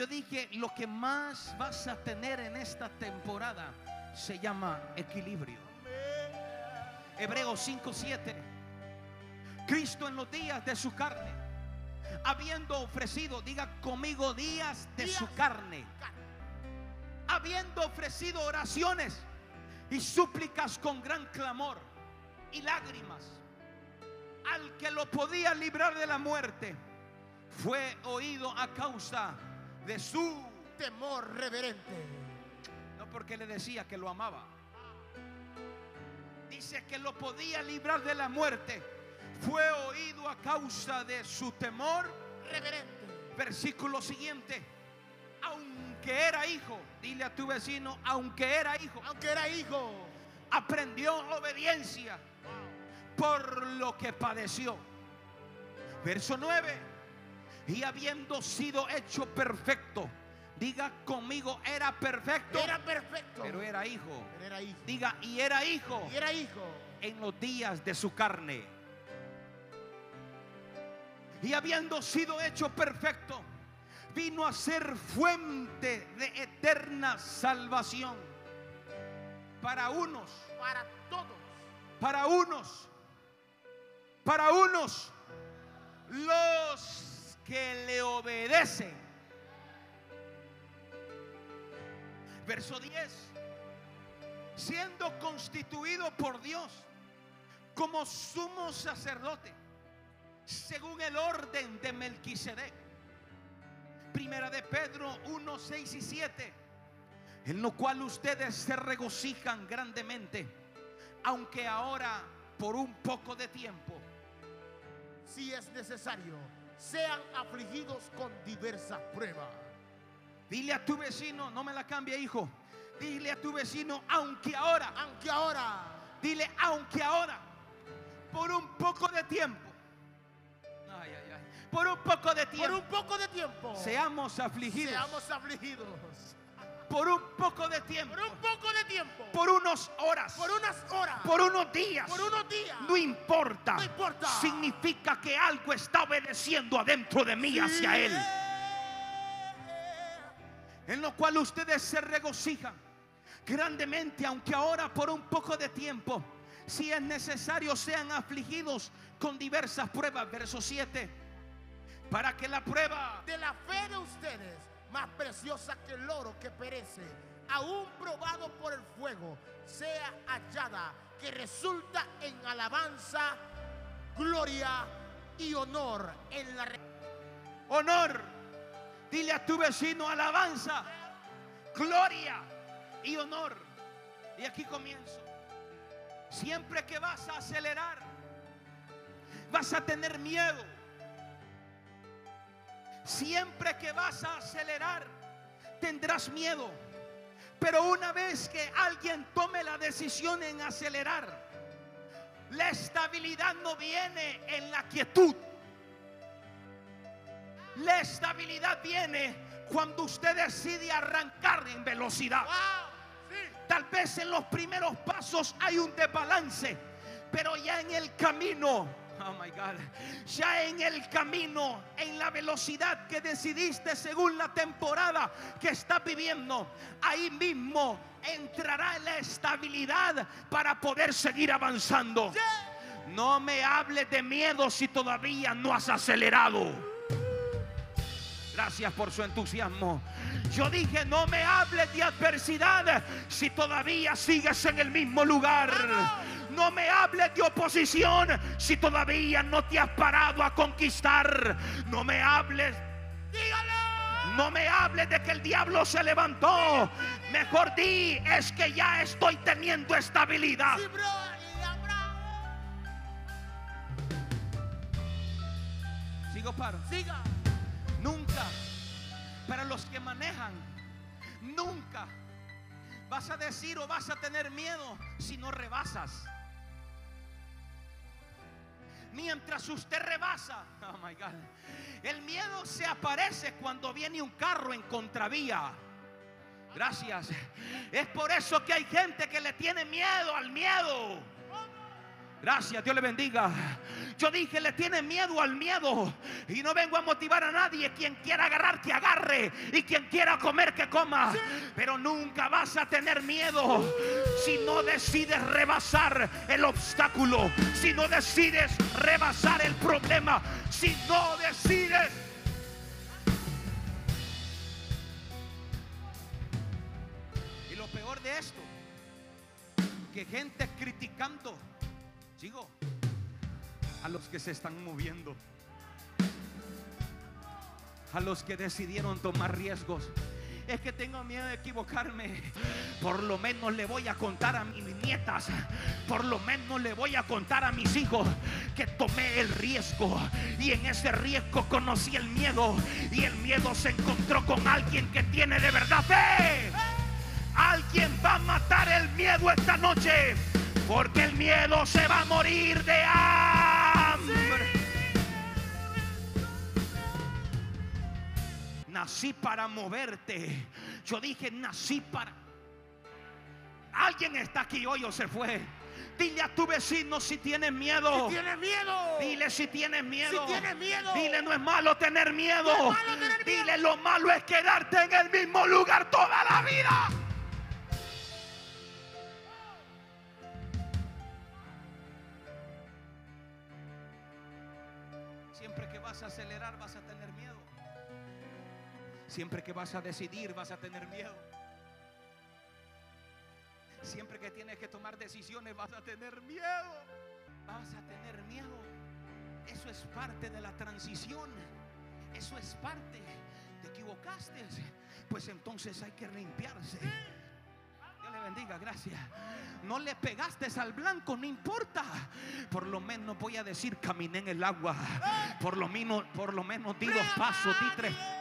Yo dije, lo que más vas a tener en esta temporada se llama equilibrio. Hebreos 5:7. Cristo en los días de su carne, habiendo ofrecido, diga conmigo, días de su carne, habiendo ofrecido oraciones y súplicas con gran clamor y lágrimas al que lo podía librar de la muerte, fue oído a causa de su temor reverente. no porque le decía que lo amaba. Dice que lo podía librar de la muerte. Fue oído a causa de su temor. Reverente. Versículo siguiente. Aunque era hijo, dile a tu vecino, aunque era hijo, Aunque era hijo. aprendió obediencia por lo que padeció. Verso 9. Y habiendo sido hecho perfecto, diga conmigo, era perfecto, Era perfecto. pero era hijo. Pero era hijo. Diga, y era hijo Y era hijo. en los días de su carne. Y habiendo sido hecho perfecto, vino a ser fuente de eterna salvación para unos, Para todos. para unos, para unos, los que le obedecen. Verso 10. Siendo constituido por Dios como sumo sacerdote, según el orden de Melquisedec. Primera de Pedro 1, 6 y 7. En lo cual ustedes se regocijan grandemente, aunque ahora por un poco de tiempo Si es necesario, sean afligidos con diversas pruebas. Dile a tu vecino, no me la cambie, hijo. Dile a tu vecino, aunque ahora, Aunque ahora. dile, aunque ahora, por un poco de tiempo, ay, ay, ay, por un poco de Por tiempo, un poco de tiempo. seamos afligidos, Seamos afligidos. Por un poco de tiempo, Por un poco de tiempo. por unas horas, Por unas horas. por unos días, Por unos días. no importa, No importa. significa que algo está obedeciendo adentro de mí hacia Él, en lo cual ustedes se regocijan grandemente, aunque ahora por un poco de tiempo, si es necesario, sean afligidos con diversas pruebas. Verso 7. Para que la prueba De la fe de ustedes, más preciosa que el oro que perece, aún probado por el fuego, sea hallada, que resulta en alabanza, gloria y honor en la honor, dile a tu vecino alabanza, gloria y honor. Y aquí comienzo. Siempre que vas a acelerar, vas a tener miedo. Siempre que vas a acelerar, tendrás miedo. Pero una vez que alguien tome la decisión en acelerar, la estabilidad no viene en la quietud. La estabilidad viene cuando usted decide arrancar en velocidad. Tal vez en los primeros pasos hay un desbalance, pero ya en el camino, oh my God, ya en el camino, en la velocidad que decidiste según la temporada que estás viviendo, ahí mismo entrará la estabilidad para poder seguir avanzando. No me hables de miedo si todavía no has acelerado. Gracias por su entusiasmo. Yo dije, no me hables de adversidad si todavía sigues en el mismo lugar. No me hables de oposición si todavía no te has parado a conquistar. No me hables no me hables de que el diablo se levantó. Mejor di, es que ya estoy teniendo estabilidad. Sí, Sigo paro. Siga. Nunca, para los que manejan, nunca vas a decir o vas a tener miedo si no rebasas. Mientras usted rebasa, oh my God, el miedo se aparece cuando viene un carro en contravía. Gracias. Es por eso que hay gente que le tiene miedo al miedo. Gracias, Dios le bendiga. Yo dije, le tiene miedo al miedo. Y no vengo a motivar a nadie. Quien quiera agarrar, que agarre. Y quien quiera comer, que coma. Pero nunca vas a tener miedo si no decides rebasar el obstáculo. Si no decides rebasar el problema. Si no decides... Y lo peor de esto, que gente criticando Sigo. A los que se están moviendo. A los que decidieron tomar riesgos. Es que tengo miedo de equivocarme. Por lo menos le voy a contar a mis nietas. Por lo menos le voy a contar a mis hijos que tomé el riesgo. Y en ese riesgo conocí el miedo. Y el miedo se encontró con alguien que tiene de verdad fe. Alguien va a matar el miedo esta noche. Porque el miedo se va a morir de hambre. Nací para moverte. Yo dije, nací para... Alguien está aquí hoy o se fue. Dile a tu vecino si tienes miedo. Si tienes miedo. Dile si tienes miedo. Si tienes miedo. Dile no es malo tener miedo. No es malo tener miedo. Dile lo malo es quedarte en el mismo lugar toda la vida. Siempre que vas a decidir vas a tener miedo. Siempre que tienes que tomar decisiones vas a tener miedo. Vas a tener miedo. Eso es parte de la transición. Eso es parte. Te equivocaste. Pues entonces hay que limpiarse. Dios le bendiga, gracias. No le pegaste al blanco, no importa. Por lo menos voy a decir, caminé en el agua. Por lo menos, por lo menos di dos pasos, di tres.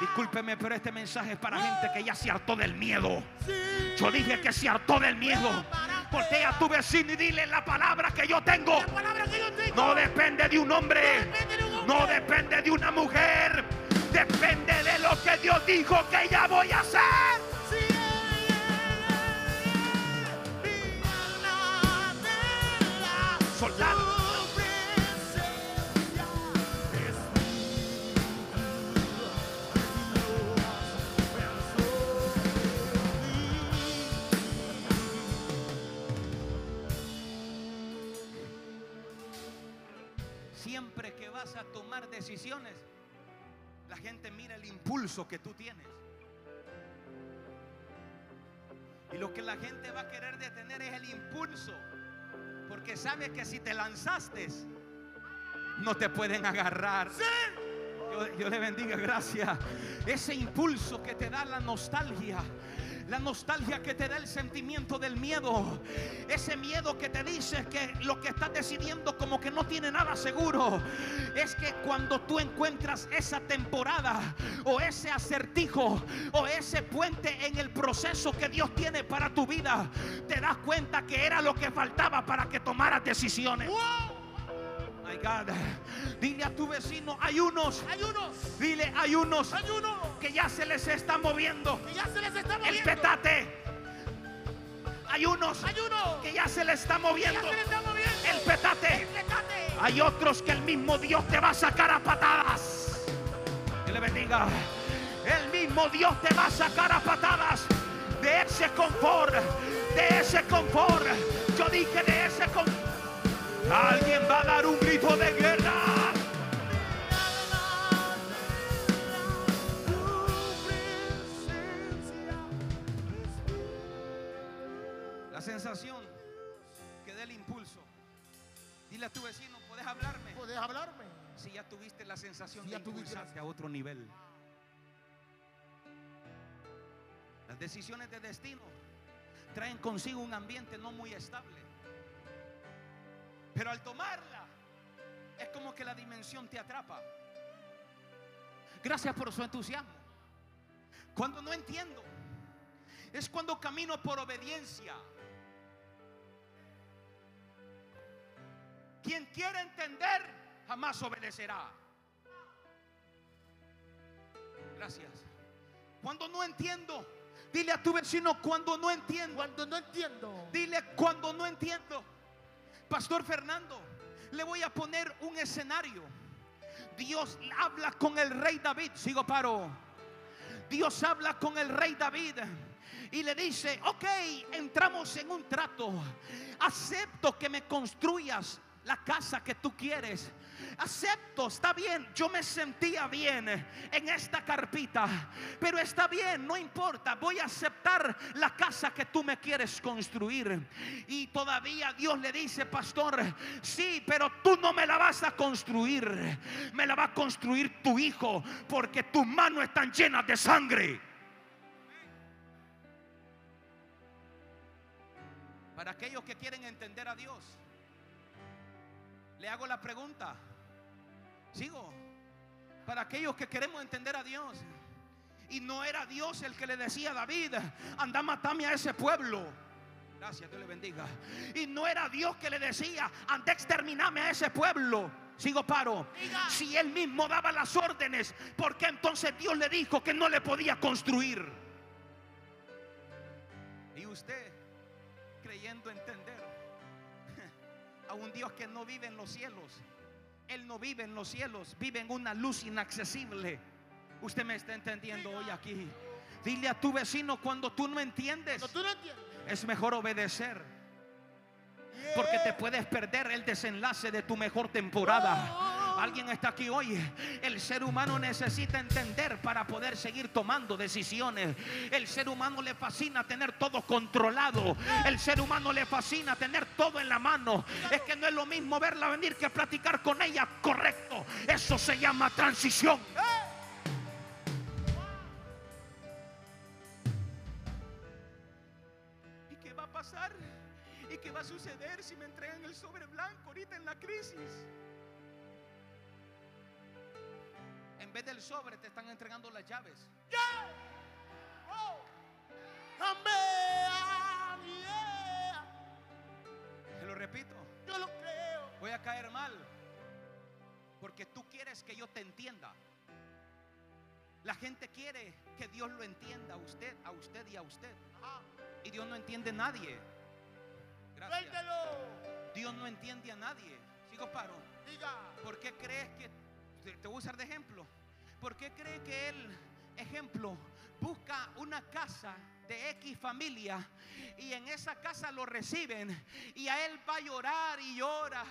Discúlpeme, pero este mensaje es para gente que ya se hartó del miedo. Yo dije que se hartó del miedo. Voltea a tu vecino y dile la palabra que yo tengo. No depende de un hombre. No depende de una mujer. Depende de lo que Dios dijo que ya voy a hacer. Sí, mi anhela Soldado. Vas a tomar decisiones, la gente mira el impulso que tú tienes. Y lo que la gente va a querer detener es el impulso. Porque sabe que si te lanzaste, no te pueden agarrar. Dios, Dios le bendiga, gracias. Ese impulso que te da la nostalgia. La nostalgia que te da el sentimiento del miedo. Ese miedo que te dice que lo que estás decidiendo como que no tiene nada seguro. Es que cuando tú encuentras esa temporada o ese acertijo o ese puente en el proceso que Dios tiene para tu vida, te das cuenta que era lo que faltaba para que tomaras decisiones. My God. Dile a tu vecino, hay unos, Hay unos, dile, hay unos hay que ya se les está moviendo que ya se les está el petate. Hay unos Hay que ya se les está que ya moviendo se les está moviendo. el petate. El petate. Hay otros que el mismo Dios te va a sacar a patadas. Que le bendiga. El mismo Dios te va a sacar a patadas de ese confort, de ese confort. Yo dije de ese confort. Alguien va a dar un grito de guerra. La sensación que dé el impulso. Dile a tu vecino, ¿puedes hablarme? ¿Puedes hablarme? Si ya tuviste la sensación Si de ya tuviste la- impulsarte a otro nivel. Las decisiones de destino traen consigo un ambiente no muy estable. Pero al tomarla, es como que la dimensión te atrapa. Gracias por su entusiasmo. Cuando no entiendo, es cuando camino por obediencia. Quien quiera entender, jamás obedecerá. Gracias. Cuando no entiendo, dile a tu vecino cuando no entiendo. Cuando no entiendo, Dile cuando no entiendo. Pastor Fernando, le voy a poner un escenario. Dios habla con el rey David. Sigo paro. Dios habla con el rey David y le dice, ok, entramos en un trato. Acepto que me construyas la casa que tú quieres. Acepto, está bien, yo me sentía bien en esta carpita, pero está bien, no importa, voy a aceptar la casa que tú me quieres construir. Y todavía Dios le dice, pastor, sí, pero tú no me la vas a construir, me la va a construir tu hijo, porque tus manos están llenas de sangre. Para aquellos que quieren entender a Dios, le hago la pregunta. Sigo. Para aquellos que queremos entender a Dios. Y no era Dios el que le decía a David, anda matame a ese pueblo. Gracias, Dios le bendiga. Y no era Dios que le decía, anda exterminame a ese pueblo. Sigo paro. Si él mismo daba las órdenes, ¿por qué entonces Dios le dijo que no le podía construir? Y usted creyendo entender a un Dios que no vive en los cielos. Él no vive en los cielos, vive en una luz inaccesible. Usted me está entendiendo hoy aquí. Dile a tu vecino cuando tú no entiendes, es mejor obedecer. Porque te puedes perder el desenlace de tu mejor temporada. Oh. Alguien está aquí hoy. El ser humano necesita entender para poder seguir tomando decisiones. El ser humano le fascina tener todo controlado. El ser humano le fascina tener todo en la mano. Es que no es lo mismo verla venir que platicar con ella. Correcto. Eso se llama transición. ¿Y qué va a pasar? ¿Y qué va a suceder si me entregan el sobre blanco ahorita en la crisis? En vez del sobre te están entregando las llaves. Oh. Te lo repito. Yo lo creo. Voy a caer mal. Porque tú quieres que yo te entienda. La gente quiere que Dios lo entienda a usted, a usted y a usted. Y Dios no entiende a nadie. Gracias. Dios no entiende a nadie. Sigo paro. Diga. ¿Por qué crees que te voy a usar de ejemplo? ¿Por qué cree que él, ejemplo, busca una casa de X familia y en esa casa lo reciben y a él va a llorar y llora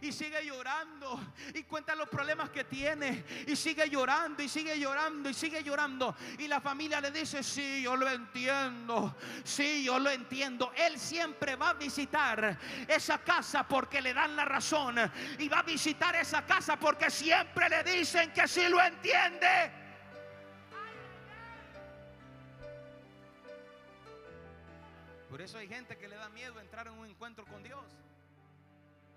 y sigue llorando y cuenta los problemas que tiene y sigue llorando y sigue llorando y sigue llorando y la familia le dice, sí, yo lo entiendo, sí, yo lo entiendo. Él siempre va a visitar esa casa porque le dan la razón y va a visitar esa casa porque siempre le dicen que sí lo entiende. Por eso hay gente que le da miedo entrar en un encuentro con Dios.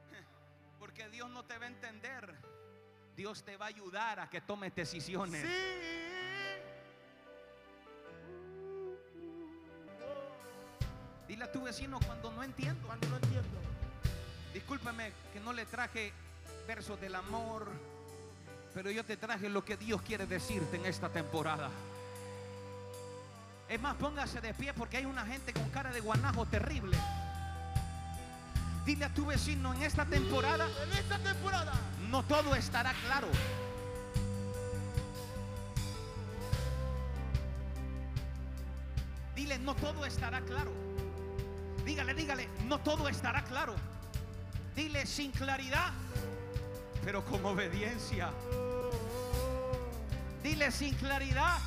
Porque Dios no te va a entender. Dios te va a ayudar a que tomes decisiones. Dile a tu vecino cuando no entiendo. Cuando no entiendo. Discúlpeme que no le traje versos del amor, pero yo te traje lo que Dios quiere decirte en esta temporada. Es más, póngase de pie porque hay una gente con cara de guanajo terrible. Dile a tu vecino en esta temporada. En esta temporada. No todo estará claro. Dile, no todo estará claro. Dígale, dígale, no todo estará claro. Dile sin claridad, pero con obediencia. Dile sin claridad,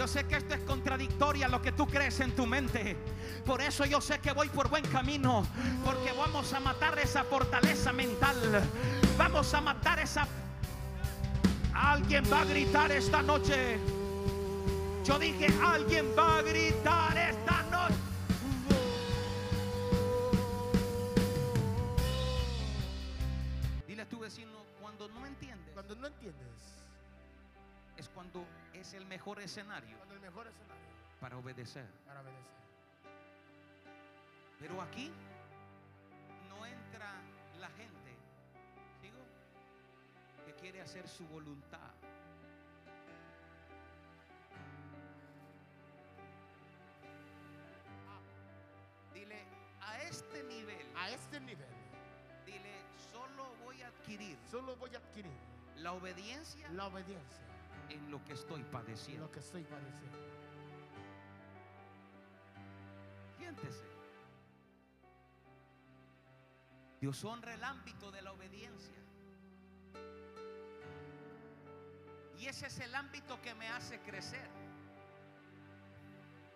yo sé que esto es contradictorio a lo que tú crees en tu mente. Por eso yo sé que voy por buen camino. Porque vamos a matar esa fortaleza mental. Vamos a matar esa... Alguien va a gritar esta noche. Yo dije, alguien va a gritar aquí no entra la gente, digo, que quiere hacer su voluntad. Dile, a este nivel, a este nivel, dile, solo voy a adquirir solo voy a adquirir la obediencia la obediencia en lo que estoy en padeciendo. lo que estoy padeciendo. Siéntese. Dios honra el ámbito de la obediencia. Y ese es el ámbito que me hace crecer,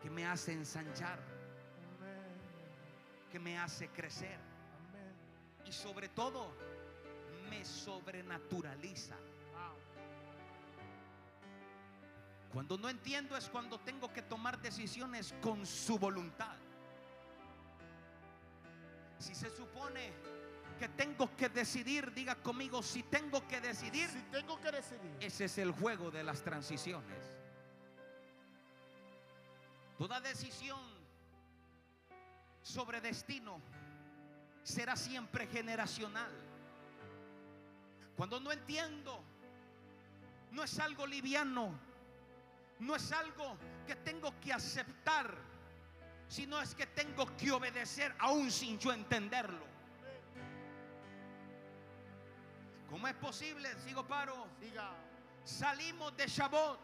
que me hace ensanchar, que me hace crecer y sobre todo me sobrenaturaliza. Cuando no entiendo es cuando tengo que tomar decisiones con su voluntad. Si se supone que tengo que decidir, diga conmigo, si tengo que decidir, Si tengo que decidir, ese es el juego de las transiciones. Toda decisión sobre destino será siempre generacional. Cuando no entiendo, no es algo liviano, no es algo que tengo que aceptar, sino es que tengo que obedecer aún sin yo entenderlo. ¿Cómo es posible? Sigo paro. diga, Salimos de Shabbat,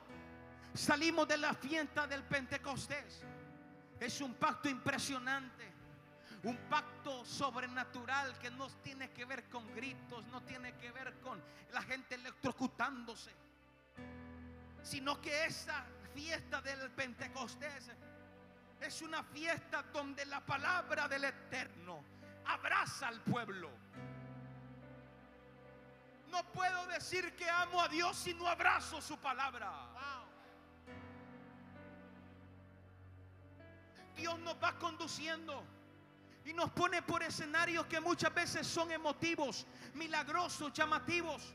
salimos de la fiesta del Pentecostés. Es un pacto impresionante, un pacto sobrenatural que no tiene que ver con gritos, no tiene que ver con la gente electrocutándose, sino que esa fiesta del Pentecostés es una fiesta donde la palabra del Eterno abraza al pueblo. No puedo decir que amo a Dios si no abrazo su palabra. Dios nos va conduciendo y nos pone por escenarios que muchas veces son emotivos, milagrosos, llamativos,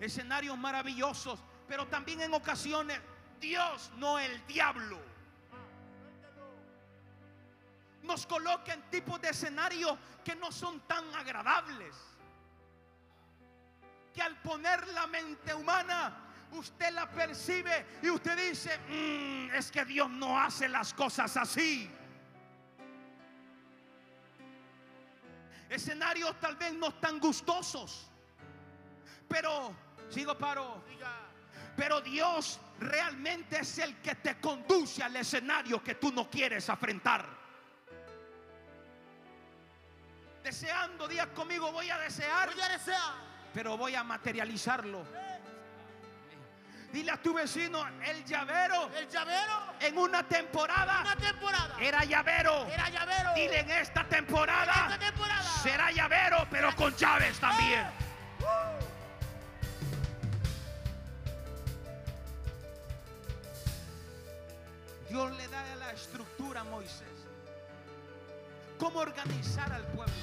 escenarios maravillosos, pero también en ocasiones Dios, no el diablo, nos coloca en tipos de escenarios que no son tan agradables. Que al poner la mente humana, usted la percibe y usted dice, "Mm, es que Dios no hace las cosas así. Escenarios tal vez no tan gustosos, pero, sigo paro, pero Dios realmente es el que te conduce al escenario que tú no quieres afrontar. Deseando, diga conmigo, voy a desear, voy a desear, pero voy a materializarlo. Dile a tu vecino, el llavero el llavero, en una temporada una temporada, era llavero. era llavero, Dile en esta En temporada esta temporada. será llavero, pero con llaves también. Uh, Dios le da la estructura a Moisés. Cómo organizar al pueblo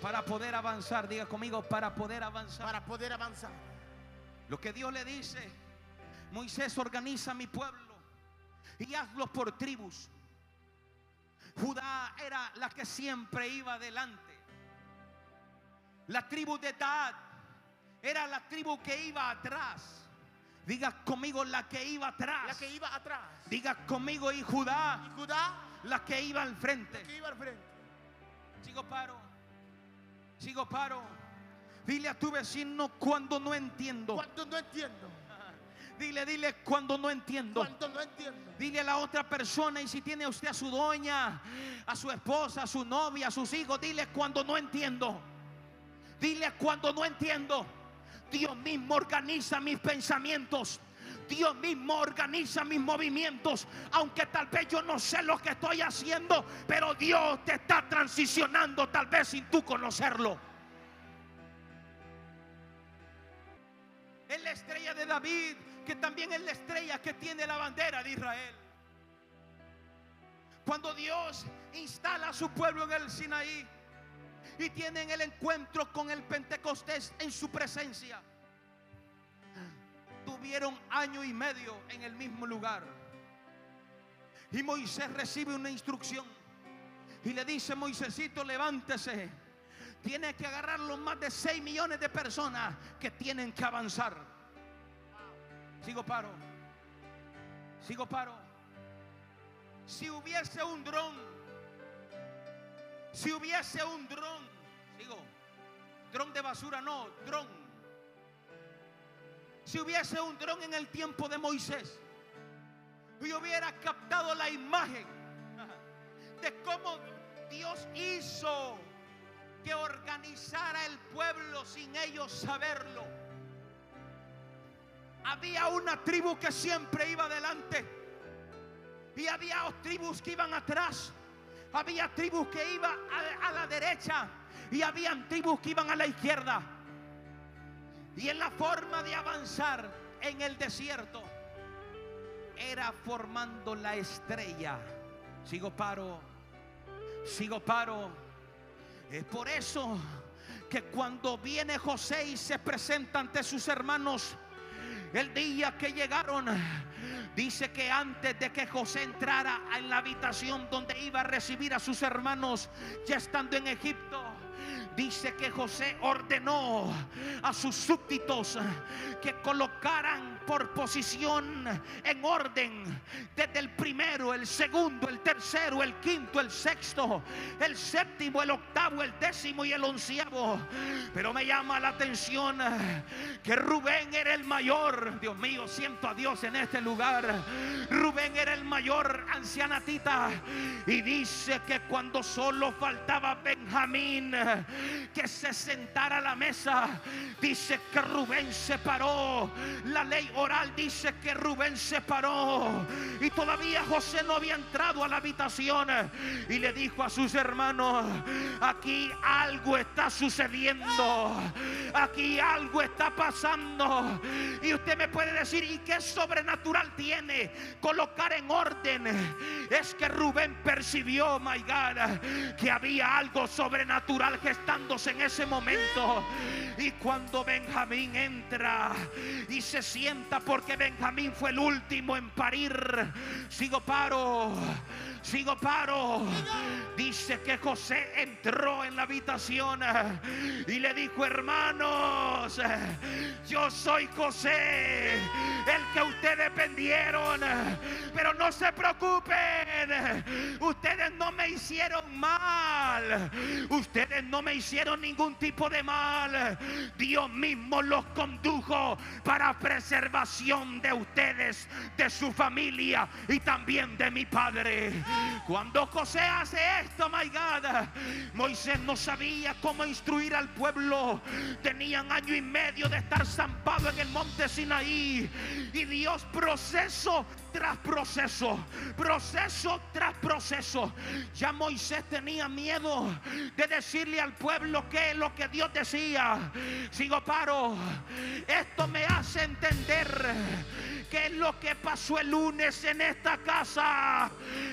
para poder avanzar. Diga conmigo, para poder avanzar. para poder avanzar. Lo que Dios le dice, Moisés organiza a mi pueblo y hazlo por tribus. Judá era la que siempre iba adelante. La tribu de Tad era la tribu que iba atrás. Diga conmigo la que iba atrás. La que iba atrás. Diga conmigo y Judá Y Judá, la que iba al la frente. que iba al frente. Sigo paro. Sigo paro. Dile a tu vecino cuando no entiendo. Cuando no entiendo, Dile, dile cuando no entiendo. cuando no entiendo. Dile a la otra persona y si tiene usted a su doña, a su esposa, a su novia, a sus hijos, dile cuando no entiendo. Dile cuando no entiendo. Dios mismo organiza mis pensamientos. Dios mismo organiza mis movimientos. Aunque tal vez yo no sé lo que estoy haciendo, pero Dios te está transicionando tal vez sin tú conocerlo. Es la estrella de David, que también es la estrella que tiene la bandera de Israel. Cuando Dios instala a su pueblo en el Sinaí y tienen el encuentro con el Pentecostés en su presencia, tuvieron año y medio en el mismo lugar. Y Moisés recibe una instrucción y le dice, Moisésito, levántese. Tiene que agarrar los más de 6 millones de personas que tienen que avanzar. Sigo paro. Sigo paro. Si hubiese un dron Si hubiese un dron, digo, dron de basura, no, dron. Si hubiese un dron en el tiempo de Moisés y hubiera captado la imagen de cómo Dios hizo que organizara el pueblo sin ellos saberlo. Había una tribu que siempre iba adelante y había tribus que iban atrás. Había tribus que iban a, la derecha y habían tribus que iban a la izquierda. Y en la forma de avanzar en el desierto era formando la estrella. Sigo paro, sigo paro. Es por eso que cuando viene José y se presenta ante sus hermanos, el día que llegaron, dice que antes de que José entrara en la habitación donde iba a recibir a sus hermanos, ya estando en Egipto, dice que José ordenó a sus súbditos que colocaran por posición en orden desde el primero, el segundo, el tercero, el quinto, el sexto, el séptimo, el octavo, el décimo y el onceavo. Pero me llama la atención que Rubén era el mayor. Dios mío, siento a Dios en este lugar. Rubén era el mayor ancianatita y dice que cuando solo faltaba Benjamín que se sentara a la mesa, dice que Rubén se paró. La ley oral dice que Rubén se paró. Y todavía José no había entrado a la habitación. Y le dijo a sus hermanos, aquí algo está sucediendo, aquí algo está pasando. Y usted me puede decir, ¿y qué sobrenatural tiene colocar en orden? Es que Rubén percibió, my God, que había algo sobrenatural en ese momento y cuando Benjamín entra y se sienta porque Benjamín fue el último en parir. Sigo paro. Sigo paro. Dice que José entró en la habitación y le dijo, hermanos, yo soy José, el que ustedes vendieron. Pero no se preocupen, ustedes no me hicieron mal. Ustedes no me hicieron ningún tipo de mal. Dios mismo los condujo para preservación de ustedes, de su familia y también de mi padre. Cuando José hace esto, my God, Moisés no sabía cómo instruir al pueblo. Tenían año y medio de estar zampado en el monte Sinaí. Y Dios proceso tras proceso, proceso tras proceso. Ya Moisés tenía miedo de decirle al pueblo que es lo que Dios decía. Sigo paro. Esto me hace entender qué es lo que pasó el lunes en esta casa.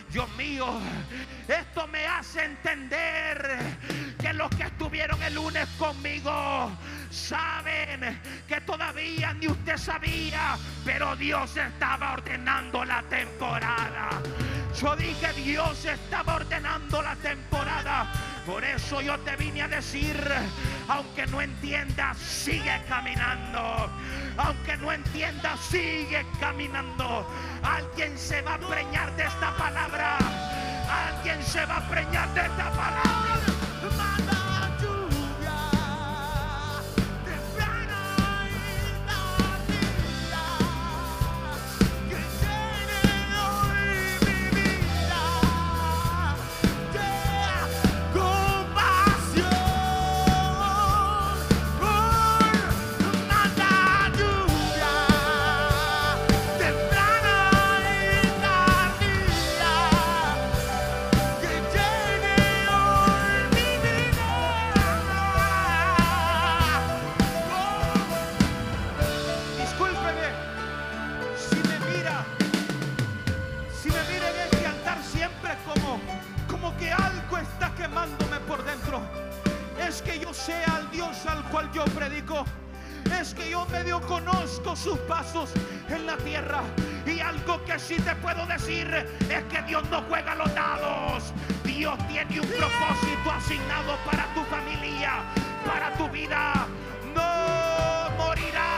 Dios mío, esto me hace entender que los que estuvieron el lunes conmigo saben que todavía ni usted sabía, pero Dios estaba ordenando la temporada. Yo dije, Dios estaba ordenando la temporada. Por eso yo te vine a decir, aunque no entiendas, sigue caminando. Aunque no entiendas, sigue caminando. Alguien se va a preñar de esta palabra. Alguien se va a preñar de esta palabra. Cual yo predico. Es que yo medio conozco sus pasos en la tierra. Y algo que sí te puedo decir es que Dios no juega los dados. Dios tiene un propósito asignado para tu familia, para tu vida. No morirás.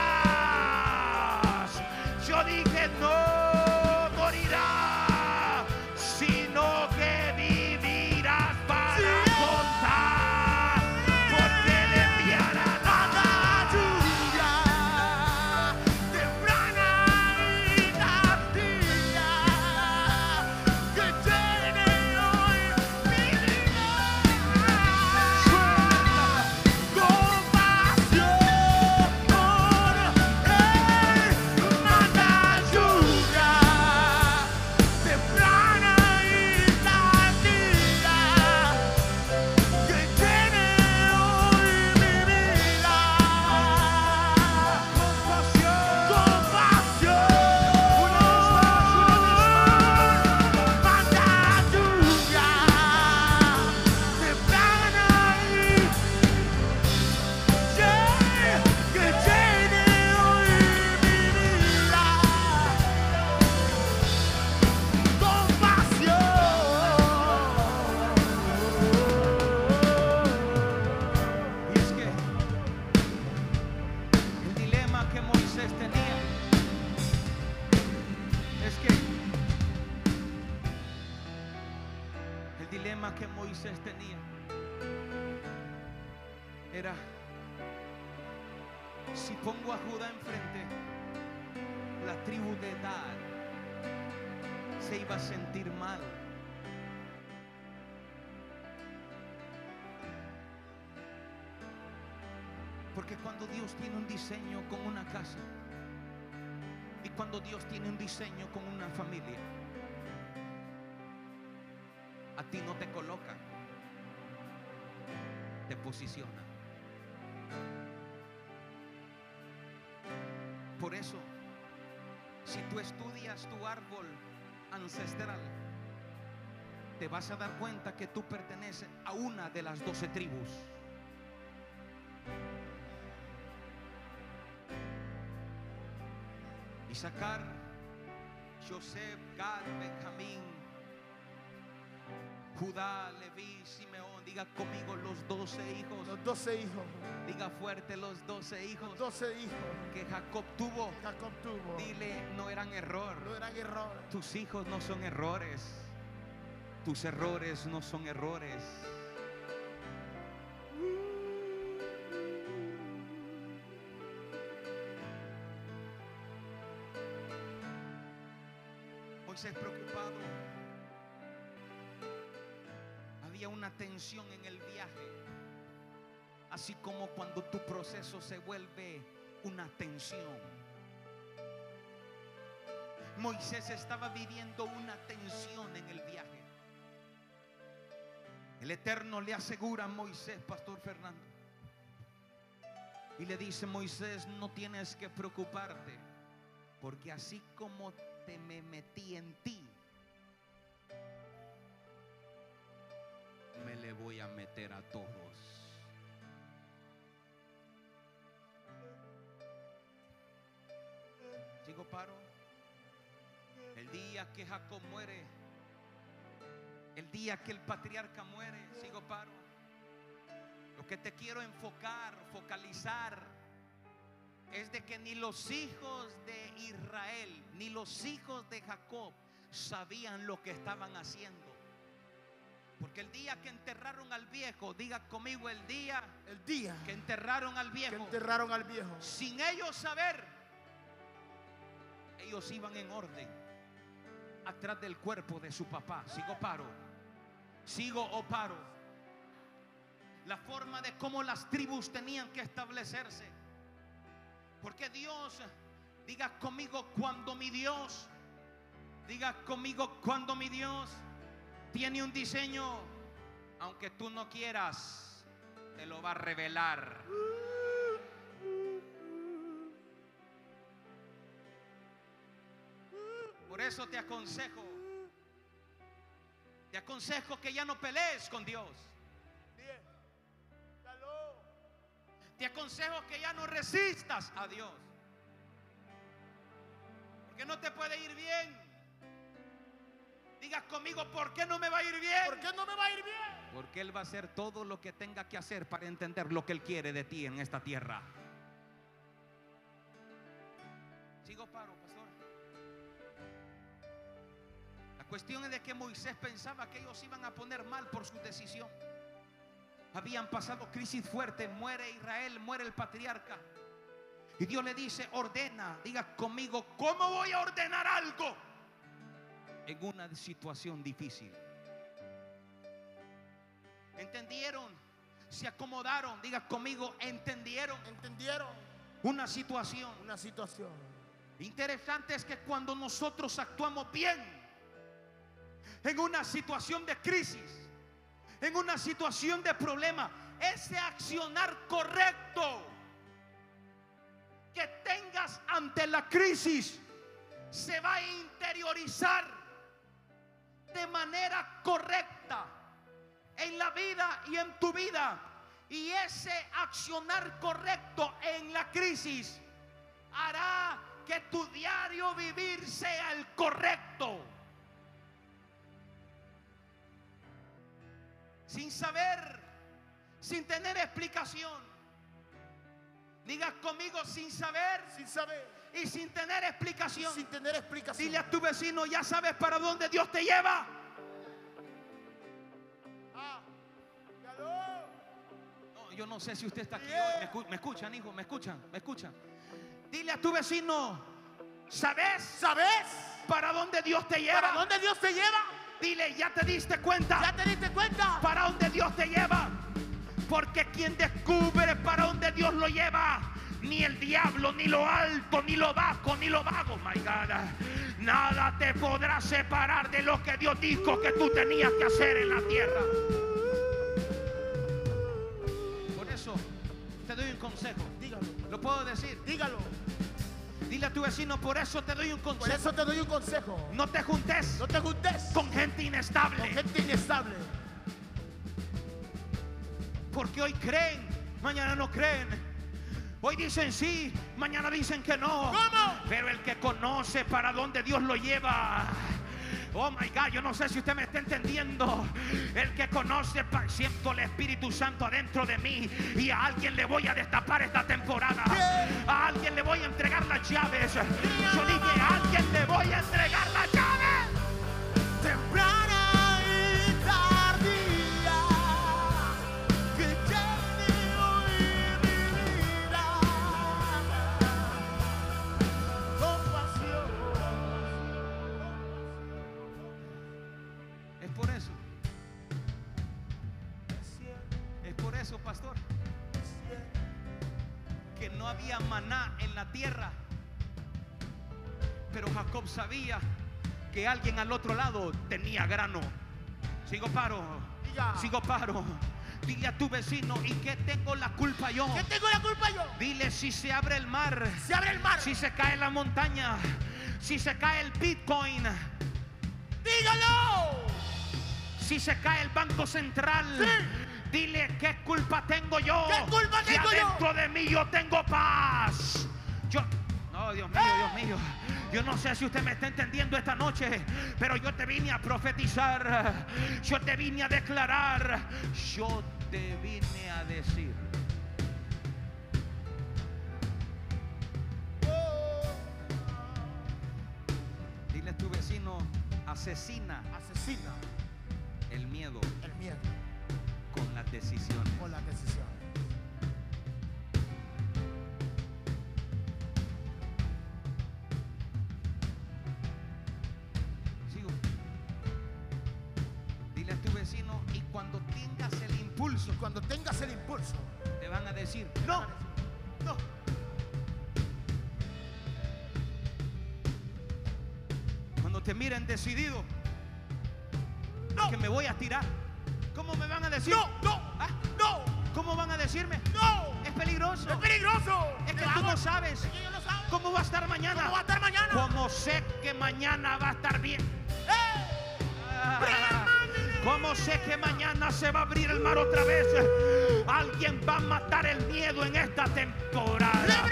Si pongo a Judá enfrente, la tribu de Dan se iba a sentir mal. Porque cuando Dios tiene un diseño con una casa y cuando Dios tiene un diseño con una familia, a ti no te coloca, te posiciona. Estudias tu árbol ancestral, te vas a dar cuenta que tú perteneces a una de las doce tribus. Isaacar, Joseph, Gad, Benjamín, Judá, Leví, Simeón. Diga conmigo los doce hijos. Los doce hijos. Diga fuerte los doce hijos Los doce hijos que Jacob tuvo. que Jacob tuvo. Dile, no eran error. No eran errores. Tus hijos no son errores. Tus errores no son errores. Moisés preocupado. Tensión en el viaje. Así como cuando tu proceso se vuelve una tensión. Moisés estaba viviendo una tensión en el viaje. El Eterno le asegura a Moisés, Pastor Fernando. Y le dice, Moisés, no tienes que preocuparte, porque así como te me metí en ti, todos. Sigo paro. El día que Jacob muere, el día que el patriarca muere, sigo paro. Lo que te quiero enfocar, focalizar, es de que ni los hijos de Israel, ni los hijos de Jacob sabían lo que estaban haciendo. Porque el día que enterraron al viejo, diga conmigo el día El día que enterraron al que viejo, enterraron al viejo. sin ellos saber, ellos iban en orden atrás del cuerpo de su papá. Sigo paro, sigo o paro. La forma de cómo las tribus tenían que establecerse. Porque Dios, diga conmigo cuando mi Dios, diga conmigo cuando mi Dios tiene un diseño, aunque tú no quieras, te lo va a revelar. Por eso te aconsejo, te aconsejo que ya no pelees con Dios. Te aconsejo que ya no resistas a Dios. Porque no te puede ir bien. Diga conmigo, ¿por qué no me va a ir bien? ¿Por qué no me va a ir bien? Porque Él va a hacer todo lo que tenga que hacer para entender lo que Él quiere de ti en esta tierra. Sigo paro, pastor. La cuestión es de que Moisés pensaba que ellos iban a poner mal por su decisión. Habían pasado crisis fuertes, muere Israel, muere el patriarca. Y Dios le dice, ordena, diga conmigo, ¿cómo voy a ordenar algo en una situación difícil? ¿Entendieron? Se acomodaron, diga conmigo, entendieron ¿Entendieron? una situación. Una situación. Interesante es que cuando nosotros actuamos bien en una situación de crisis, en una situación de problema, ese accionar correcto que tengas ante la crisis se va a interiorizar de manera correcta en la vida y en tu vida. Y ese accionar correcto en la crisis hará que tu diario vivir sea el correcto. Sin saber, sin tener explicación. Diga conmigo sin saber, Sin saber. Y sin tener explicación. sin tener explicación. Dile a tu vecino, ya sabes para dónde Dios te lleva. Ah, No, yo no sé si usted está aquí hoy. Me, escu- me escuchan, hijo, me escuchan, me escuchan. Dile a tu vecino, ¿sabes ¿Sabes para dónde Dios te lleva? para dónde Dios te lleva? Dile, ya te diste cuenta ¿Ya te diste cuenta? para dónde Dios te lleva. Porque quien descubre para dónde Dios lo lleva, ni el diablo, ni lo alto, ni lo bajo, ni lo vago, my God, nada te podrá separar de lo que Dios dijo que tú tenías que hacer en la tierra. Por eso te doy un consejo. Dígalo, ¿Lo puedo decir? dígalo. Dile a tu vecino, por eso te doy un Por consejo. eso te doy un consejo. No te juntes No te juntes con gente inestable. con gente inestable. Porque hoy creen, mañana no creen. Hoy dicen sí, mañana dicen que no. ¿Cómo? Pero el que conoce para dónde Dios lo lleva. Oh my God, yo no sé si usted me está entendiendo. El que conoce, siento el Espíritu Santo adentro de mí. Y a alguien le voy a destapar esta temporada. A alguien le voy a entregar las llaves. Yo dije, a alguien le voy a entregar las llaves. Alguien al otro lado tenía grano. Sigo paro, sigo paro. Dile a tu vecino, ¿y qué tengo la culpa yo? ¿Qué tengo la culpa yo? Dile si se abre el mar, Se abre el mar. si se cae la montaña, si se cae el Bitcoin, Dígalo. si se cae el Banco Central. Dile qué culpa tengo yo. ¿Qué culpa Si tengo yo? adentro de mí yo tengo paz. Yo, no, Dios mío, Dios mío. Yo no sé si usted me está entendiendo esta noche, pero yo te vine a profetizar. Yo te vine a declarar. Yo te vine a decir. Dile a tu vecino, asesina Asesina el miedo el miedo con las decisiones. con la decisión. Impulso, Cuando tengas el impulso, te van a decir, no, no. Cuando te miren decidido, No. que me voy a tirar, ¿cómo me van a decir? no, no, ¿Ah? no, ¿Cómo van a decirme? no. Es peligroso. Es peligroso. Es que tú no sabes Es que yo no sabe. cómo va a estar mañana. ¿Cómo va a estar mañana? Como sé que mañana va a estar bien. ¡Eh! Ah, Como sé que mañana se va a abrir el mar otra vez. Alguien va a matar el miedo en esta temporada.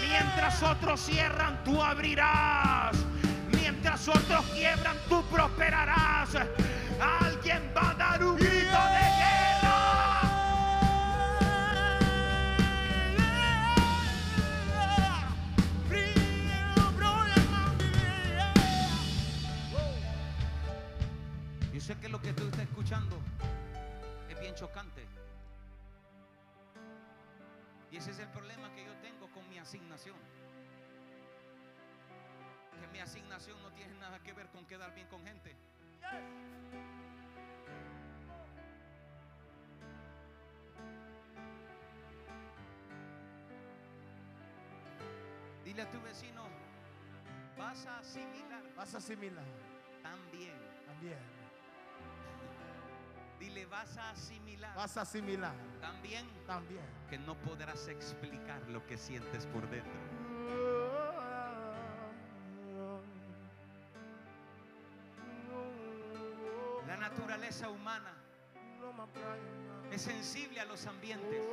Mientras otros cierran, tú abrirás. Mientras otros quiebran, tú prosperarás. Alguien va a dar un grito de guerra. Dile a tu vecino, vas a asimilar Vas a asimilar también. también. Dile, vas a asimilar Vas a asimilar también también. que no podrás explicar lo que sientes por dentro. La naturaleza humana es sensible a los ambientes.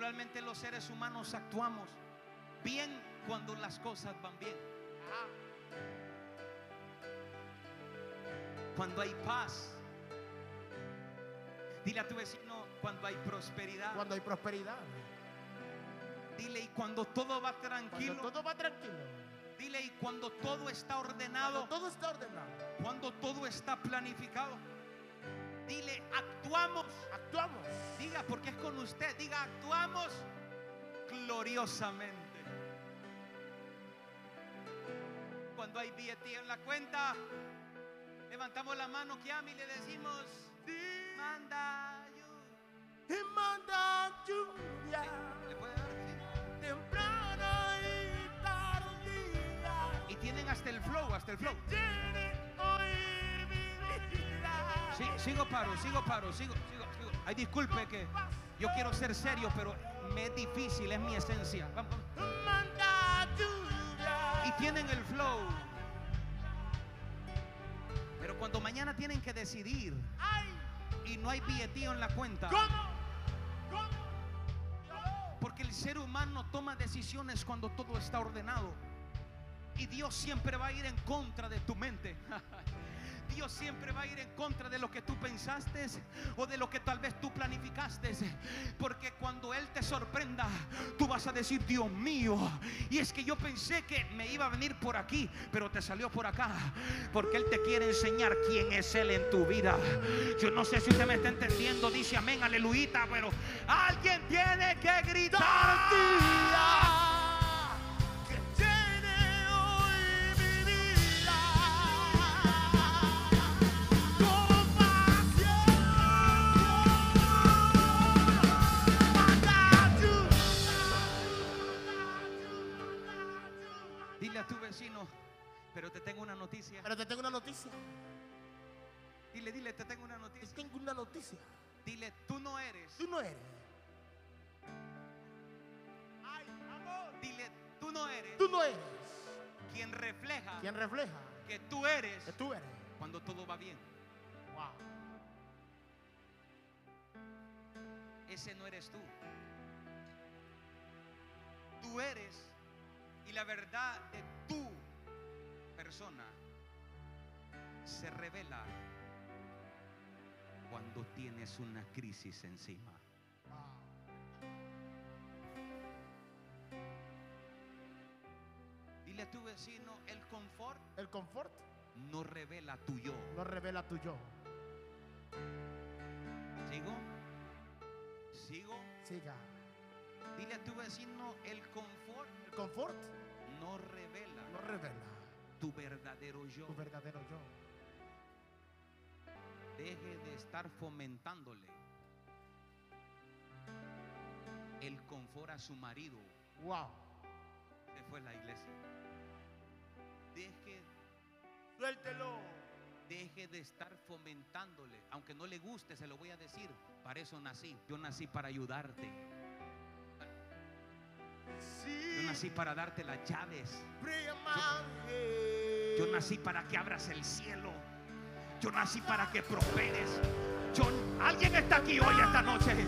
Naturalmente los seres humanos actuamos bien cuando las cosas van bien. Cuando hay paz. Dile a tu vecino cuando hay prosperidad. Cuando hay prosperidad. Dile, y cuando todo va Cuando tranquilo. todo va tranquilo. Dile, y cuando todo está Cuando ordenado. todo está ordenado. Cuando todo está planificado. Dile, actuamos. Actuamos. Diga, porque es con usted. Diga, actuamos gloriosamente. Cuando hay billete en la cuenta, levantamos la mano que ama y le decimos, manda ayuda. Te manda lluvia. ¿Le puede dar? Sí. Temprana y tardía. Y tienen hasta el flow, hasta el flow. Sigo paro, sigo paro, sigo, sigo, sigo. Ay, disculpe que yo quiero ser serio, pero me es difícil, es mi esencia. Y tienen el flow. Pero cuando mañana tienen que decidir y no hay billetío en la cuenta, porque el ser humano toma decisiones cuando todo está ordenado. Y Dios siempre va a ir en contra de tu mente. Dios siempre va a ir en contra de lo que tú pensaste o de lo que tal vez tú planificaste. Porque cuando Él te sorprenda, tú vas a decir, Dios mío, y es que yo pensé que me iba a venir por aquí, pero te salió por acá. Porque Él te quiere enseñar quién es Él en tu vida. Yo no sé si usted me está entendiendo, dice amén, aleluya, pero alguien tiene que gritar. Dile, tú no eres. Tú no eres. Dile, tú no eres Tú no eres quien refleja quien refleja que tú eres que tú eres. cuando todo va bien. Wow. Ese no eres tú. Tú eres y la verdad de tu persona se revela cuando tienes una crisis encima. Dile a tu vecino, el confort El confort no revela tu yo. no revela tu yo. ¿Sigo? ¿Sigo? Siga. Dile a tu vecino, el confort El confort no revela no revela tu verdadero yo. tu verdadero yo. Deje de estar fomentándole el confort a su marido. Wow. Se fue la iglesia. Deje, Suéltelo. deje de estar fomentándole. Aunque no le guste, se lo voy a decir. Para eso nací. Yo nací para ayudarte. Yo nací para darte las llaves. Yo nací para que abras el cielo. Yo nací para que prosperes. Yo, alguien está aquí hoy esta noche.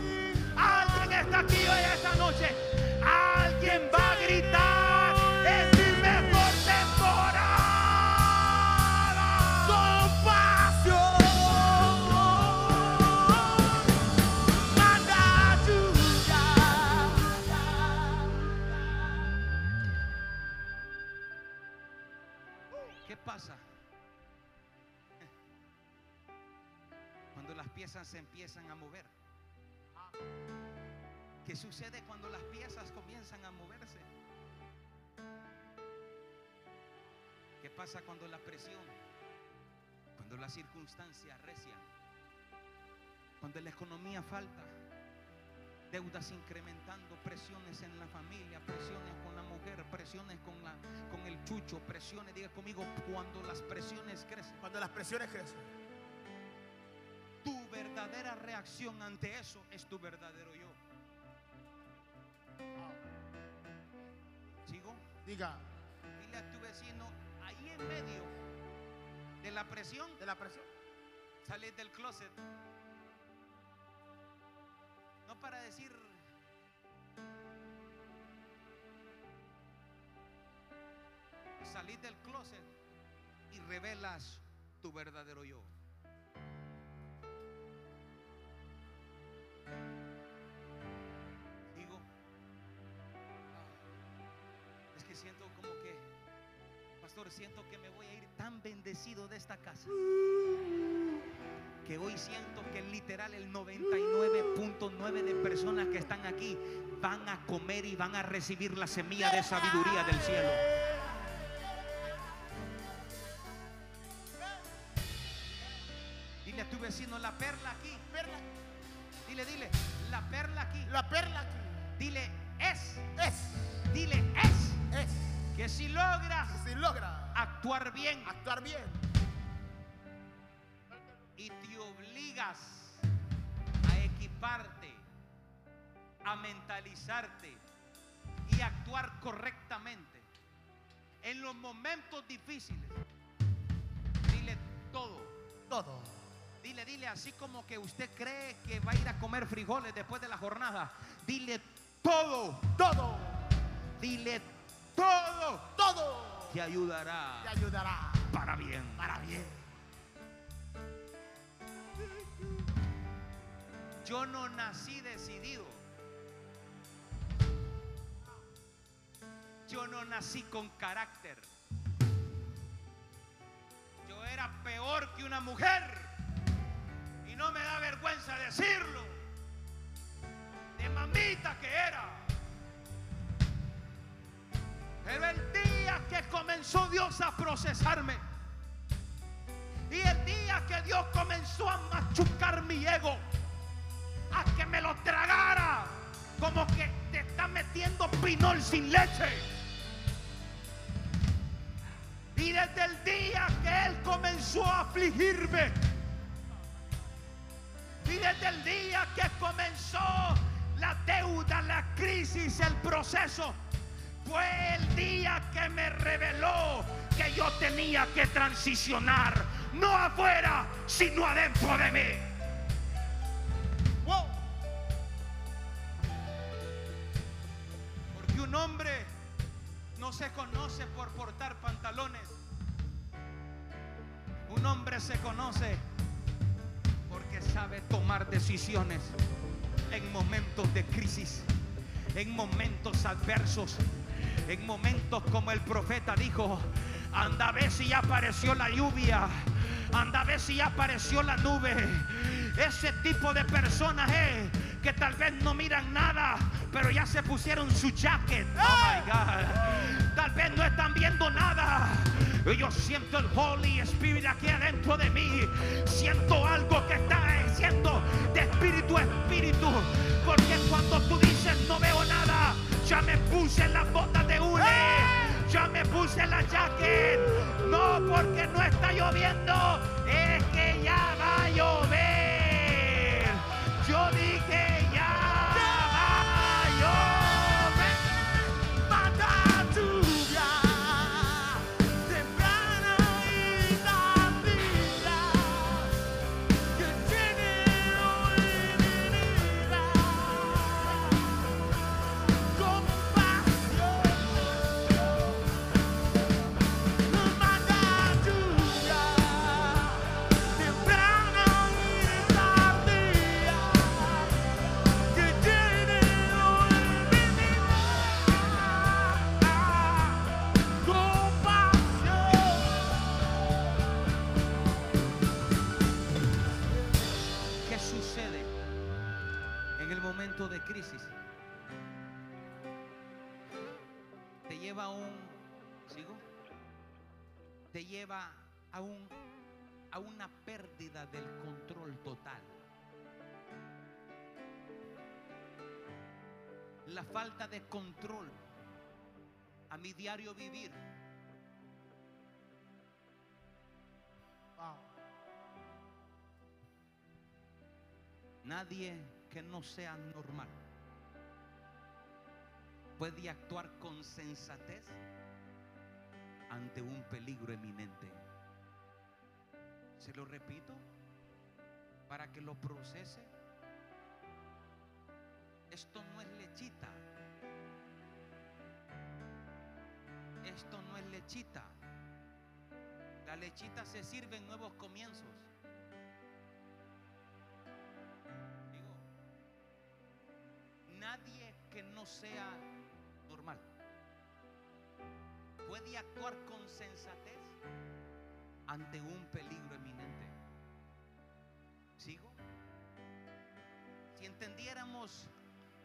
Alguien está aquí hoy esta noche. Alguien a mover. ¿Qué sucede cuando las piezas comienzan a moverse? ¿Qué pasa cuando la presión, cuando las circunstancias recian, cuando la economía falta, deudas incrementando, presiones en la familia, presiones con la mujer, presiones con, la, con el chucho, presiones, diga conmigo, cuando las presiones crecen, Cuando las presiones crecen, verdadera reacción ante eso es tu verdadero yo. ¿Sigo? diga, Dile a tu vecino, ahí en medio de la presión, de la presión. salir del closet. No para decir, salir del closet y revelas tu verdadero yo. Como que, pastor, siento que me voy a ir tan bendecido de esta casa. Que hoy siento que literal el 99.9 de personas que están aquí van a comer y van a recibir la semilla de sabiduría del cielo. Dile a tu vecino la perla aquí. Perla, Dile, dile, la perla aquí. la perla aquí Dile, es. es, Dile, es. es. Que si logras Si logra actuar bien actuar bien y te obligas a equiparte, a mentalizarte y a actuar correctamente en los momentos difíciles, dile todo. todo. Dile, dile, así como que usted cree que va a ir a comer frijoles después de la jornada. Dile todo. Todo, Dile todo. todo Te ayudará te ayudará para bien. para bien. Yo no nací decidido. Yo no nací con carácter. Yo era peor que una mujer. Y no me da vergüenza decirlo. De mamita que era. Pero el día que comenzó Dios a procesarme. Y el día que Dios comenzó a machucar mi ego a que me lo tragara. Como que te está metiendo pinol sin leche. Y desde el día que Él comenzó a afligirme. Y desde el día que comenzó la deuda, la crisis, el proceso. Fue el día que me reveló que yo tenía que transicionar. No afuera, sino adentro de mí. Porque un hombre no se conoce por portar pantalones. Un hombre se conoce porque sabe tomar decisiones en momentos de crisis, en momentos adversos, en momentos como el profeta dijo, anda a ver si ya apareció la lluvia, anda a ver si ya apareció la nube. Ese tipo de personas eh, que tal vez no miran nada, pero ya se pusieron su jacket. Oh my God. Tal vez no están viendo nada. Yo siento el Holy Spirit aquí adentro de mí. Siento algo que está siendo de espíritu a espíritu. Porque cuando tú dices ya me puse las botas de hule. Ya me puse la jacket. No porque no está lloviendo, es que ya va a llover. Momento de crisis? Te lleva a un, ¿sigo? Te lleva a un, a una pérdida del control total. La falta de control a mi diario vivir Nadie que no sea normal puede actuar con sensatez ante un peligro eminente. Se lo repito para que lo procese. Esto no es lechita. Esto no es lechita. La lechita se sirve en nuevos comienzos. Nadie que no sea normal puede actuar con sensatez ante un peligro eminente. ¿Sigo? Si entendiéramos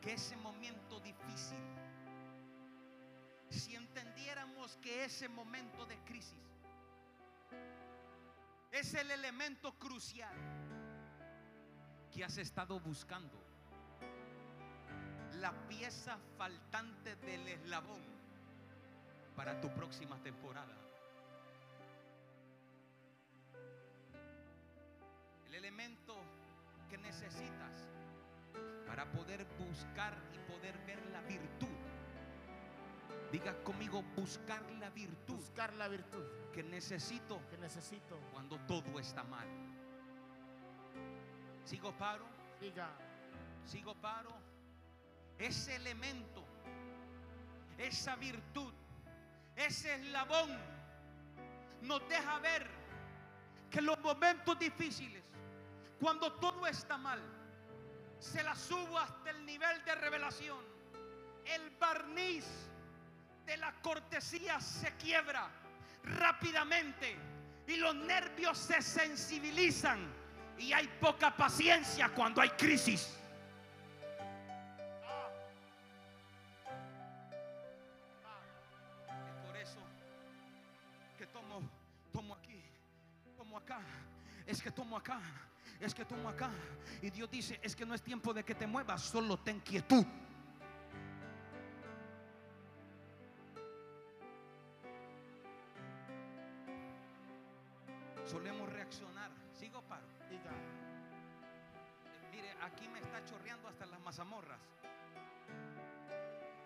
que ese momento difícil, si entendiéramos que ese momento de crisis es el elemento crucial que has estado buscando, la pieza faltante del eslabón para tu próxima temporada. El elemento que necesitas para poder buscar y poder ver la virtud. Diga conmigo, buscar la virtud Buscar la virtud que necesito que necesito. cuando todo está mal. Sigo paro, Diga, sigo paro. Ese elemento, esa virtud, ese eslabón nos deja ver que los momentos difíciles, cuando todo está mal, se la subo hasta el nivel de revelación. El barniz de la cortesía se quiebra rápidamente y los nervios se sensibilizan y hay poca paciencia cuando hay crisis. Es que tomo acá, es que tomo acá. Y Dios dice, es que no es tiempo de que te muevas, solo ten quietud. Solemos reaccionar. Sigo paro. Mire, aquí me está chorreando hasta las mazamorras.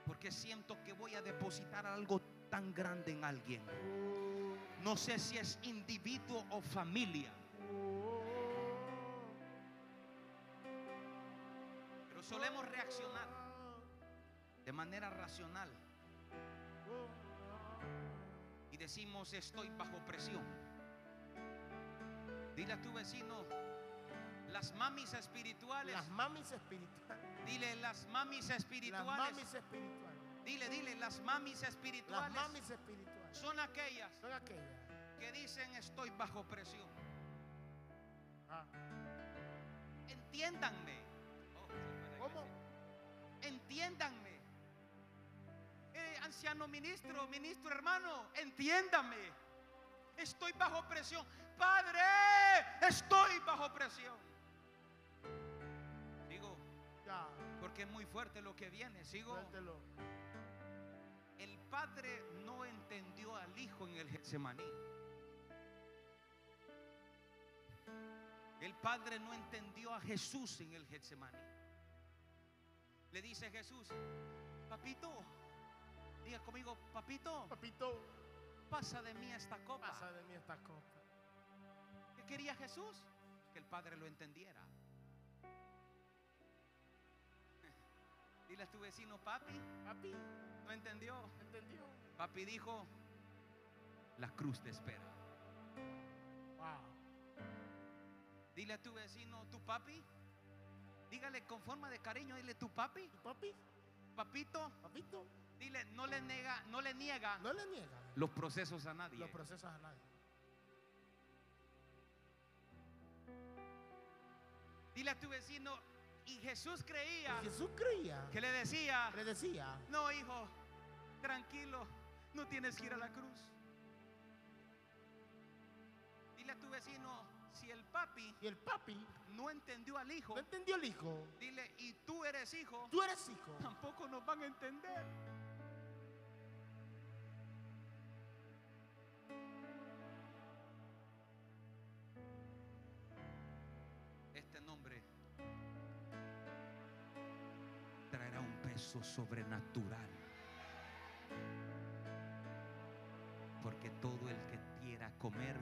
Porque siento que voy a depositar algo tan grande en alguien. No sé si es individuo o familia. Solemos reaccionar de manera racional. Y decimos, estoy bajo presión. Dile a tu vecino, las mamis espirituales. Las mamis espirituales. Dile las mamis Las espirituales. mamis espirituales. Dile, dile, las mamis Las espirituales mamis espirituales. son aquellas Son aquellas. que dicen estoy bajo presión. Ah, Entiéndanme. Entiéndanme. Eh, anciano ministro, ministro hermano, entiéndame. Estoy bajo presión. Padre, estoy bajo presión. Digo, Ya. porque es muy fuerte lo que viene. Sigo. Suéltelo. El padre no entendió al hijo en el Getsemaní. El padre no entendió a Jesús en el Getsemaní. Le dice Jesús, papito, diga conmigo, papito, Papito, pasa de mí esta copa. pasa de mí esta copa. ¿Qué quería Jesús? Que el padre lo entendiera. Dile a tu vecino, papi, Papi, no entendió. ¿entendió? Papi dijo, la cruz te espera. Wow. Dile a tu vecino, tu papi. Dígale con forma de cariño, dile tu papi, ¿Y papi? papito. Papito, Dile, no le niega, no le niega no le niega los procesos a nadie. los procesos a nadie. Dile a tu vecino, y Jesús creía Y Jesús creía, que le decía, le decía, no hijo, tranquilo, no tienes que ir a la cruz. Dile a tu vecino, si el papi y el papi no entendió al hijo, no entendió el hijo. dile, y tú eres hijo, Tú eres hijo. tampoco nos van a entender. Este nombre traerá un peso sobrenatural. Porque todo el que quiera comer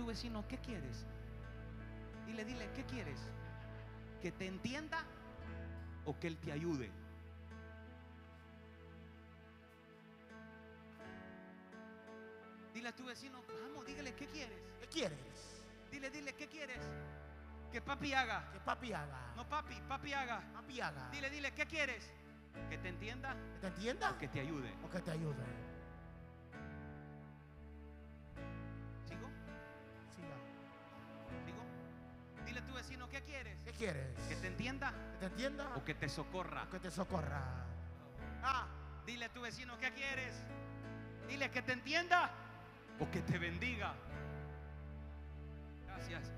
tu vecino, ¿qué quieres? Dile, dile, ¿qué quieres? ¿Que te entienda o que Él te ayude? Dile a tu vecino, vamos, dígale, ¿qué quieres? ¿Qué quieres? Dile, dile, ¿qué quieres? Que papi haga. Que papi haga. No, papi, papi haga. Papi haga. Dile, dile, ¿qué quieres? Que te entienda ¿Que te entienda? o que te ayude. O que te ayude. Quieres? ¿Qué quieres? Que te entienda ¿Que te entienda? o que te socorra. O que te socorra. Ah, Dile a tu vecino, ¿qué quieres? Dile que te entienda o que te bendiga. Gracias.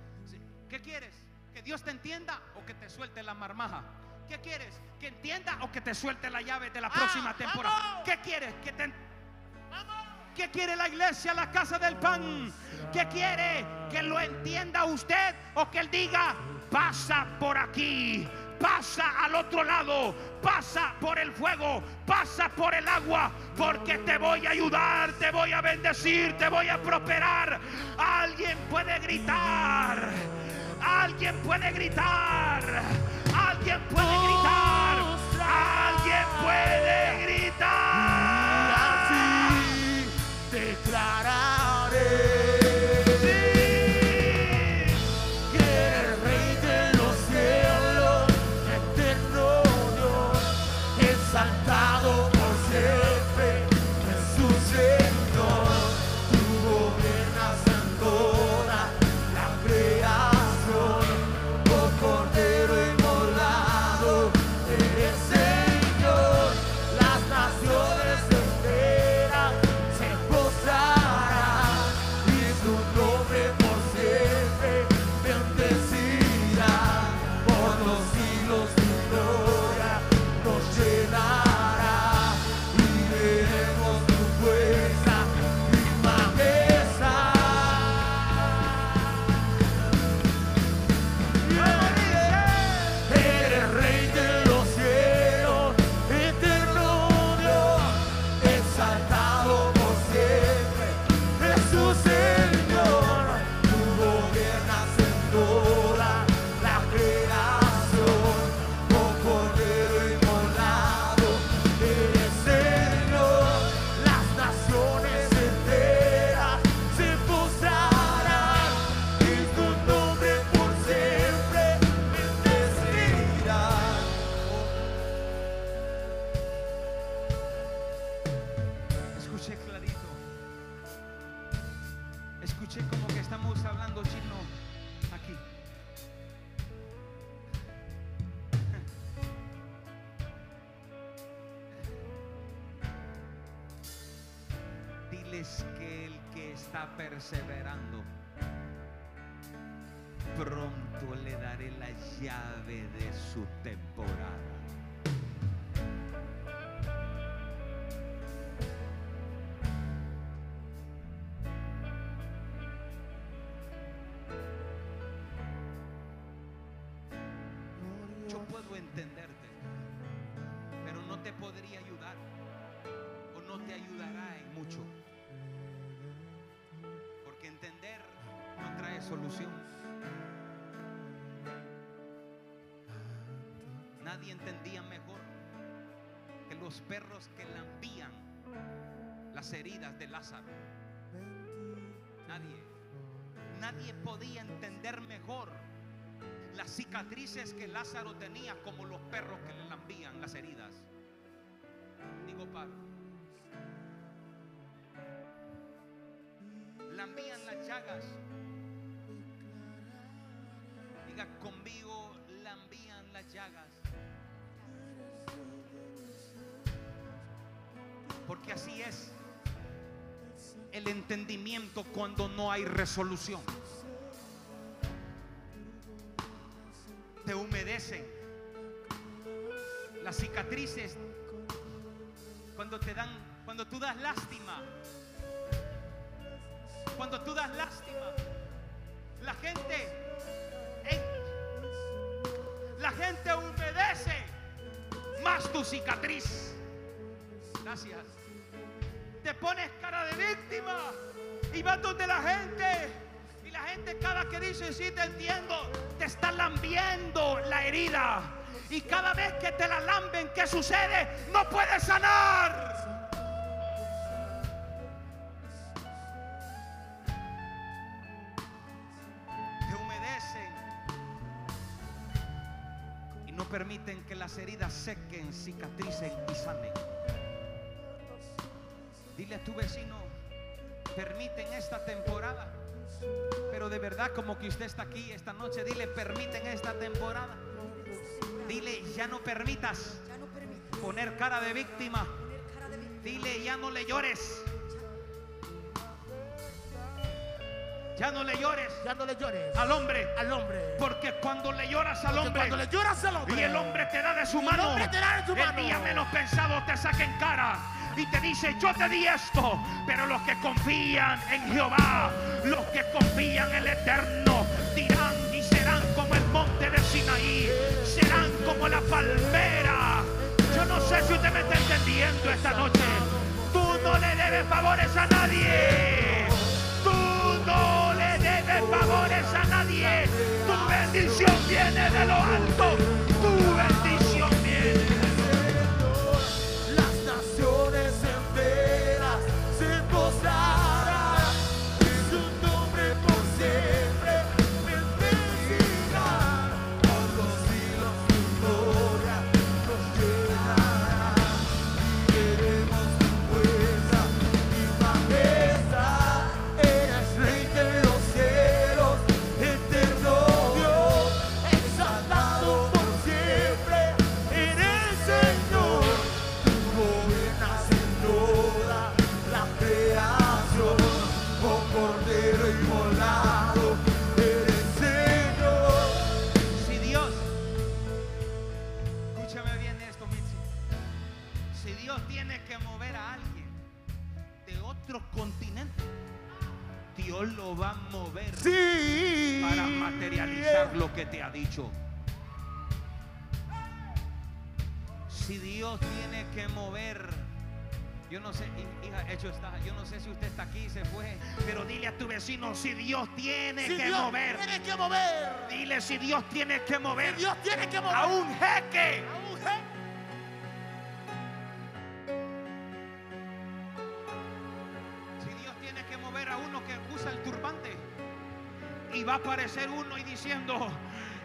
¿Qué quieres? ¿Que Dios te entienda o que te suelte la marmaja? ¿Qué quieres? ¿Que entienda o que te suelte la llave de la próxima temporada? vamos. ¿Qué quieres? ¿Que te vamos. ¿Qué quiere la iglesia, la casa del pan? ¿Qué quiere? ¿Que lo entienda usted o que él diga, pasa por aquí, pasa al otro lado, pasa por el fuego, pasa por el agua, porque te voy a ayudar, te voy a bendecir, te voy a prosperar? Alguien puede gritar, alguien puede gritar, alguien puede gritar, alguien puede pronto le daré la llave de su temporada. Perros que lambían las heridas de Lázaro. Nadie. Nadie podía entender mejor las cicatrices que Lázaro tenía como los perros que le lambían las heridas. Digo Pablo. Lambían las llagas. Diga conmigo, lambían las llagas. Porque así es el entendimiento cuando no hay resolución. Te humedecen. Las cicatrices cuando te dan, cuando tú das lástima. Cuando tú das lástima, la gente, en- la gente humedece más tu cicatriz. Gracias. Pones cara de víctima y vas donde la gente y la gente cada que dice, sí te entiendo, te está lambiendo la herida. Y cada vez que te la lamben, ¿qué sucede? No puedes sanar. Te humedecen y no permiten que las heridas sequen, cicatricen y sanen. Dile a tu vecino, permiten esta temporada. Pero de verdad como que usted está aquí esta noche, dile, permiten esta temporada. Dile, ya no permitas poner cara de víctima. Dile, ya no le llores. Ya no le llores Ya no le llores al hombre. al hombre. Porque cuando le lloras al hombre cuando le lloras al hombre y el hombre te da de su el mano, hombre te da de su el mano. día menos pensado te saca en cara y te dice, yo te di esto, pero los que confían en Jehová, los que confían en el Eterno, dirán y serán como el monte de Sinaí, serán como la palmera. Yo no sé si usted me está entendiendo esta noche. Tú no le debes favores a nadie. Tú no le debes favores a nadie. Tu bendición viene de lo alto. Que te ha dicho. Si Dios tiene que mover, yo no sé, hi- hija, hecho está, yo no sé si usted está aquí, se fue, pero dile a tu vecino, si Dios tiene Si que Dios mover, tiene que mover. dile si Dios tiene que mover Dios tiene que mover. a un jeque. A un. Si Dios tiene que mover a uno que usa el turbante y va a aparecer uno y diciendo,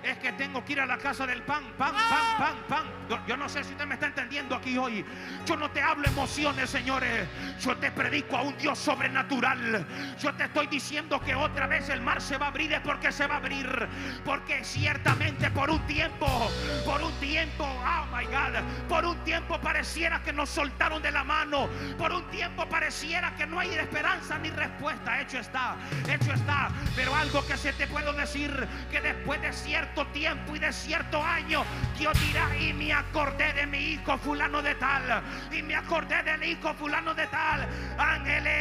es que tengo que ir a la casa del pan, pan, pan, pan, pan. Yo, no sé si usted me está entendiendo aquí hoy. Yo no te hablo emociones, señores. Yo te predico a un Dios sobrenatural. Yo te estoy diciendo que otra vez el mar se va a abrir es porque se va a abrir. Porque ciertamente por un tiempo, por un tiempo, oh my God, por un tiempo pareciera que nos soltaron de la mano. Por un tiempo pareciera que no hay esperanza ni respuesta. Hecho está, hecho está. Pero algo que se te puedo decir, que después de tiempo y de cierto año, Dios dirá, y me acordé de mi hijo fulano de tal, y me acordé del hijo fulano de tal. Ángeles,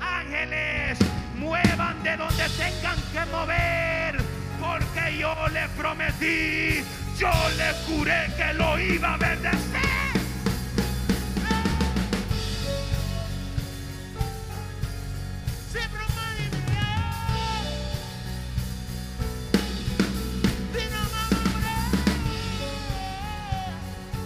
ángeles, muevan de donde tengan que mover, porque yo le prometí, yo le juré que lo iba a bendecir.